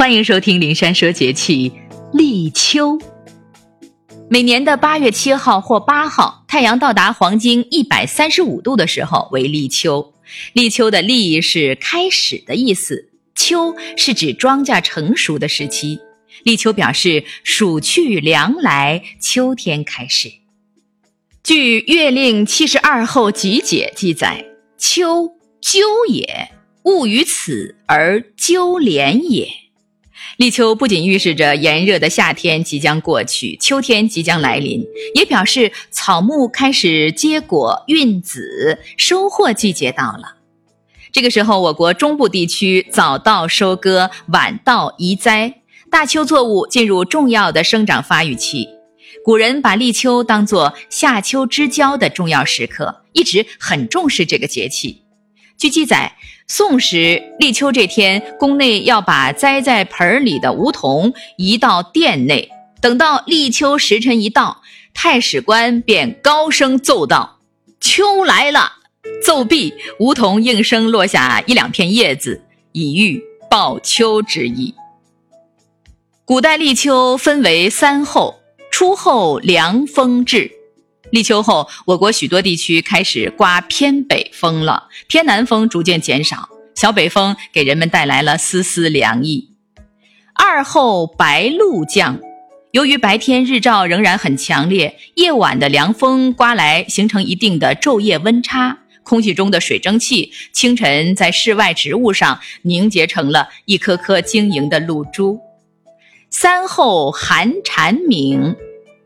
欢迎收听灵山说节气。立秋，每年的八月七号或八号，太阳到达黄经一百三十五度的时候为立秋。立秋的“立”是开始的意思，“秋”是指庄稼成熟的时期。立秋表示暑去凉来，秋天开始。据《月令七十二候集解》记载：“秋，鸠也。物于此而鸠连也。”立秋不仅预示着炎热的夏天即将过去，秋天即将来临，也表示草木开始结果、孕子、收获季节到了。这个时候，我国中部地区早稻收割，晚稻移栽，大秋作物进入重要的生长发育期。古人把立秋当作夏秋之交的重要时刻，一直很重视这个节气。据记载，宋时立秋这天，宫内要把栽在盆里的梧桐移到殿内。等到立秋时辰一到，太史官便高声奏道：“秋来了！”奏毕，梧桐应声落下一两片叶子，以喻报秋之意。古代立秋分为三候：初候凉风至。立秋后，我国许多地区开始刮偏北风了，偏南风逐渐减少，小北风给人们带来了丝丝凉意。二后白露降，由于白天日照仍然很强烈，夜晚的凉风刮来，形成一定的昼夜温差，空气中的水蒸气清晨在室外植物上凝结成了一颗颗晶莹的露珠。三后寒蝉鸣。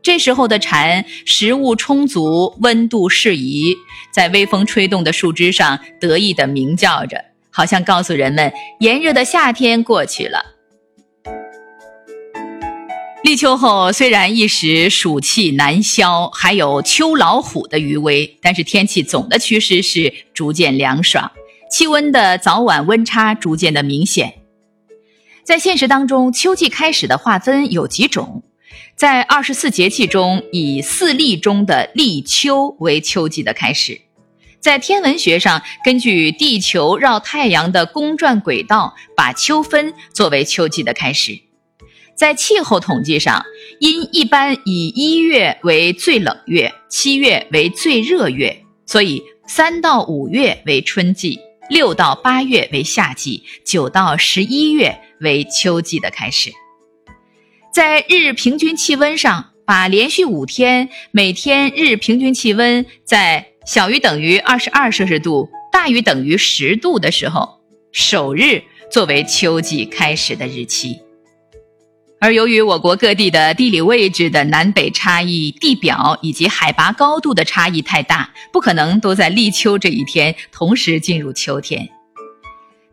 这时候的蝉，食物充足，温度适宜，在微风吹动的树枝上得意地鸣叫着，好像告诉人们炎热的夏天过去了。立秋后，虽然一时暑气难消，还有秋老虎的余威，但是天气总的趋势是逐渐凉爽，气温的早晚温差逐渐的明显。在现实当中，秋季开始的划分有几种。在二十四节气中，以四立中的立秋为秋季的开始。在天文学上，根据地球绕太阳的公转轨道，把秋分作为秋季的开始。在气候统计上，因一般以一月为最冷月，七月为最热月，所以三到五月为春季，六到八月为夏季，九到十一月为秋季的开始。在日平均气温上，把连续五天每天日平均气温在小于等于二十二摄氏度、大于等于十度的时候，首日作为秋季开始的日期。而由于我国各地的地理位置的南北差异、地表以及海拔高度的差异太大，不可能都在立秋这一天同时进入秋天。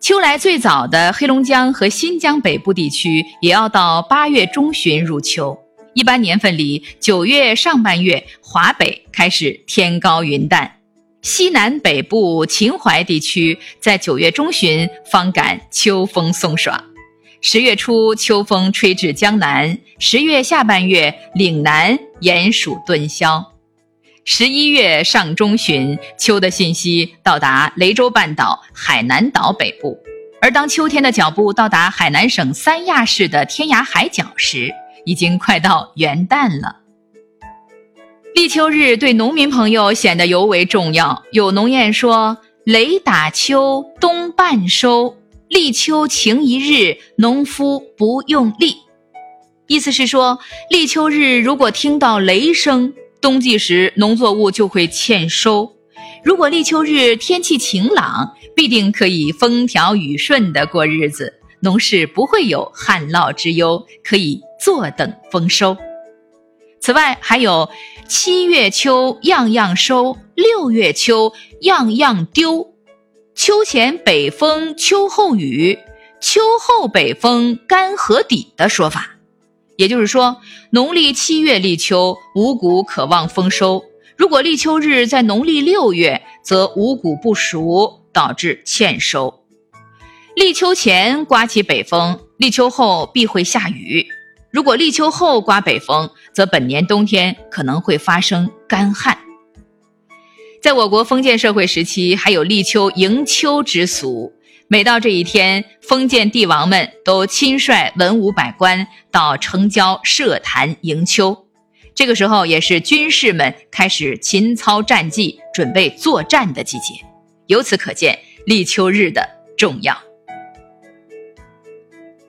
秋来最早的黑龙江和新疆北部地区，也要到八月中旬入秋。一般年份里，九月上半月，华北开始天高云淡；西南北部秦淮地区在九月中旬方感秋风送爽。十月初，秋风吹至江南；十月下半月，岭南炎暑顿消。十一月上中旬，秋的信息到达雷州半岛、海南岛北部，而当秋天的脚步到达海南省三亚市的天涯海角时，已经快到元旦了。立秋日对农民朋友显得尤为重要。有农谚说：“雷打秋，冬半收；立秋晴一日，农夫不用力。”意思是说，立秋日如果听到雷声，冬季时农作物就会欠收，如果立秋日天气晴朗，必定可以风调雨顺的过日子，农事不会有旱涝之忧，可以坐等丰收。此外，还有七月秋样样收，六月秋样样丢，秋前北风，秋后雨，秋后北风干河底的说法。也就是说，农历七月立秋，五谷可望丰收；如果立秋日在农历六月，则五谷不熟，导致欠收。立秋前刮起北风，立秋后必会下雨；如果立秋后刮北风，则本年冬天可能会发生干旱。在我国封建社会时期，还有立秋迎秋之俗。每到这一天，封建帝王们都亲率文武百官到城郊设坛迎秋。这个时候，也是军士们开始勤操战绩、准备作战的季节。由此可见，立秋日的重要。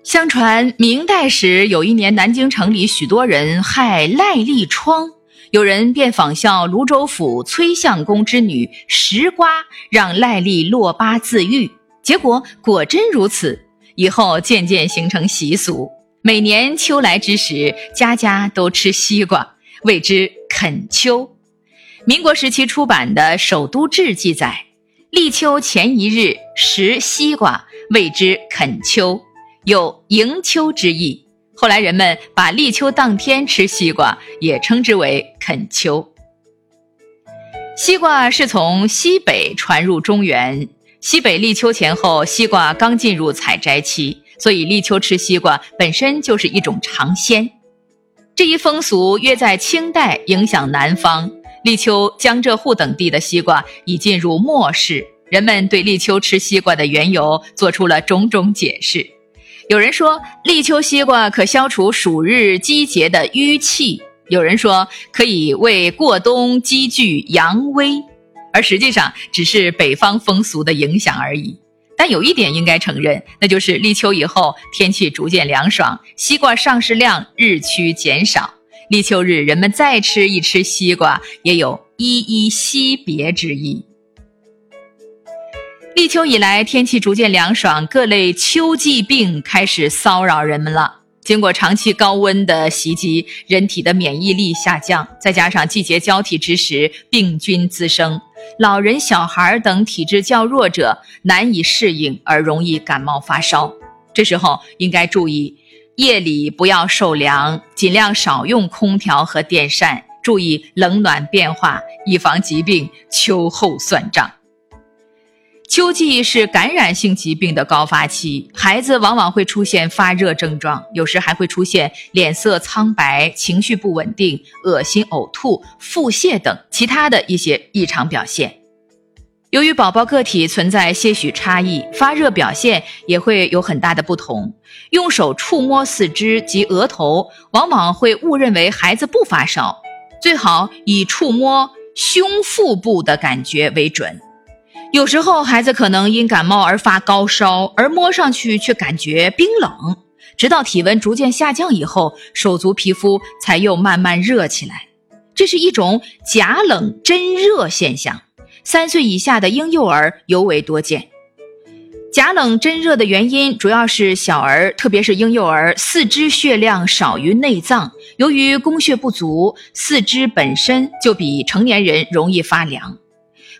相传明代时，有一年南京城里许多人害赖痢疮，有人便仿效泸州府崔相公之女石瓜，让赖痢落疤自愈。结果果真如此，以后渐渐形成习俗。每年秋来之时，家家都吃西瓜，谓之啃秋。民国时期出版的《首都志》记载，立秋前一日食西瓜，谓之啃秋，有迎秋之意。后来人们把立秋当天吃西瓜也称之为啃秋。西瓜是从西北传入中原。西北立秋前后，西瓜刚进入采摘期，所以立秋吃西瓜本身就是一种尝鲜。这一风俗约在清代影响南方，立秋、江浙沪等地的西瓜已进入末世。人们对立秋吃西瓜的缘由做出了种种解释。有人说，立秋西瓜可消除暑日积结的淤气；有人说，可以为过冬积聚阳威。而实际上只是北方风俗的影响而已。但有一点应该承认，那就是立秋以后天气逐渐凉爽，西瓜上市量日趋减少。立秋日人们再吃一吃西瓜，也有依依惜别之意。立秋以来，天气逐渐凉爽，各类秋季病开始骚扰人们了。经过长期高温的袭击，人体的免疫力下降，再加上季节交替之时，病菌滋生。老人、小孩等体质较弱者难以适应，而容易感冒发烧。这时候应该注意，夜里不要受凉，尽量少用空调和电扇，注意冷暖变化，以防疾病秋后算账。秋季是感染性疾病的高发期，孩子往往会出现发热症状，有时还会出现脸色苍白、情绪不稳定、恶心、呕吐、腹泻等其他的一些异常表现。由于宝宝个体存在些许差异，发热表现也会有很大的不同。用手触摸四肢及额头，往往会误认为孩子不发烧，最好以触摸胸腹部的感觉为准。有时候孩子可能因感冒而发高烧，而摸上去却感觉冰冷，直到体温逐渐下降以后，手足皮肤才又慢慢热起来。这是一种假冷真热现象，三岁以下的婴幼儿尤为多见。假冷真热的原因主要是小儿，特别是婴幼儿，四肢血量少于内脏，由于供血不足，四肢本身就比成年人容易发凉。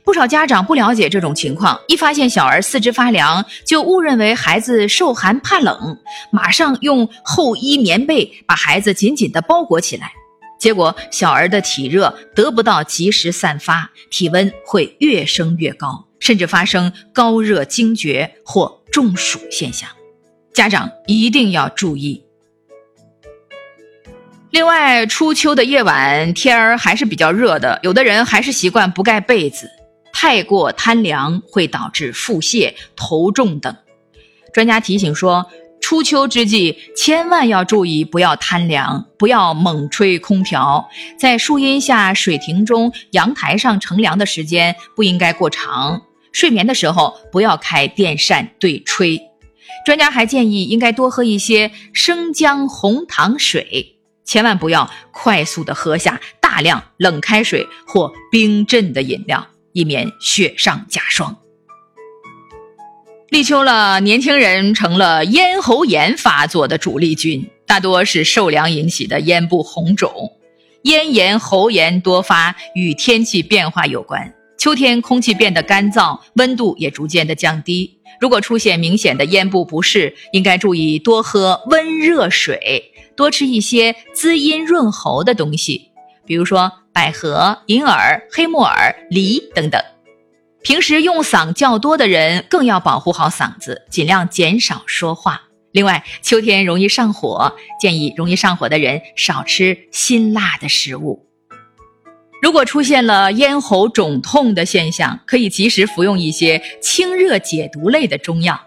不少家长不了解这种情况，一发现小儿四肢发凉，就误认为孩子受寒怕冷，马上用厚衣棉被把孩子紧紧地包裹起来。结果，小儿的体热得不到及时散发，体温会越升越高，甚至发生高热惊厥或中暑现象。家长一定要注意。另外，初秋的夜晚天儿还是比较热的，有的人还是习惯不盖被子。太过贪凉会导致腹泻、头重等。专家提醒说，初秋之际千万要注意，不要贪凉，不要猛吹空调。在树荫下、水亭中、阳台上乘凉的时间不应该过长。睡眠的时候不要开电扇对吹。专家还建议，应该多喝一些生姜红糖水，千万不要快速的喝下大量冷开水或冰镇的饮料。以免雪上加霜。立秋了，年轻人成了咽喉炎发作的主力军，大多是受凉引起的咽部红肿。咽炎、喉炎多发与天气变化有关。秋天空气变得干燥，温度也逐渐的降低。如果出现明显的咽部不适，应该注意多喝温热水，多吃一些滋阴润喉的东西，比如说。百合、银耳、黑木耳、梨等等。平时用嗓较多的人更要保护好嗓子，尽量减少说话。另外，秋天容易上火，建议容易上火的人少吃辛辣的食物。如果出现了咽喉肿痛的现象，可以及时服用一些清热解毒类的中药，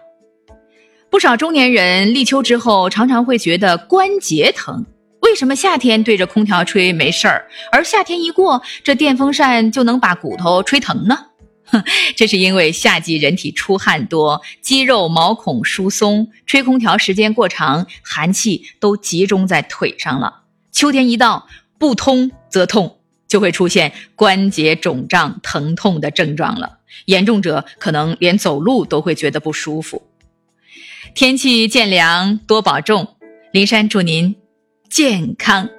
不少中年人立秋之后常常会觉得关节疼。为什么夏天对着空调吹没事儿，而夏天一过，这电风扇就能把骨头吹疼呢？哼，这是因为夏季人体出汗多，肌肉毛孔疏松，吹空调时间过长，寒气都集中在腿上了。秋天一到，不通则痛，就会出现关节肿胀、疼痛的症状了。严重者可能连走路都会觉得不舒服。天气渐凉，多保重。林山祝您。健康。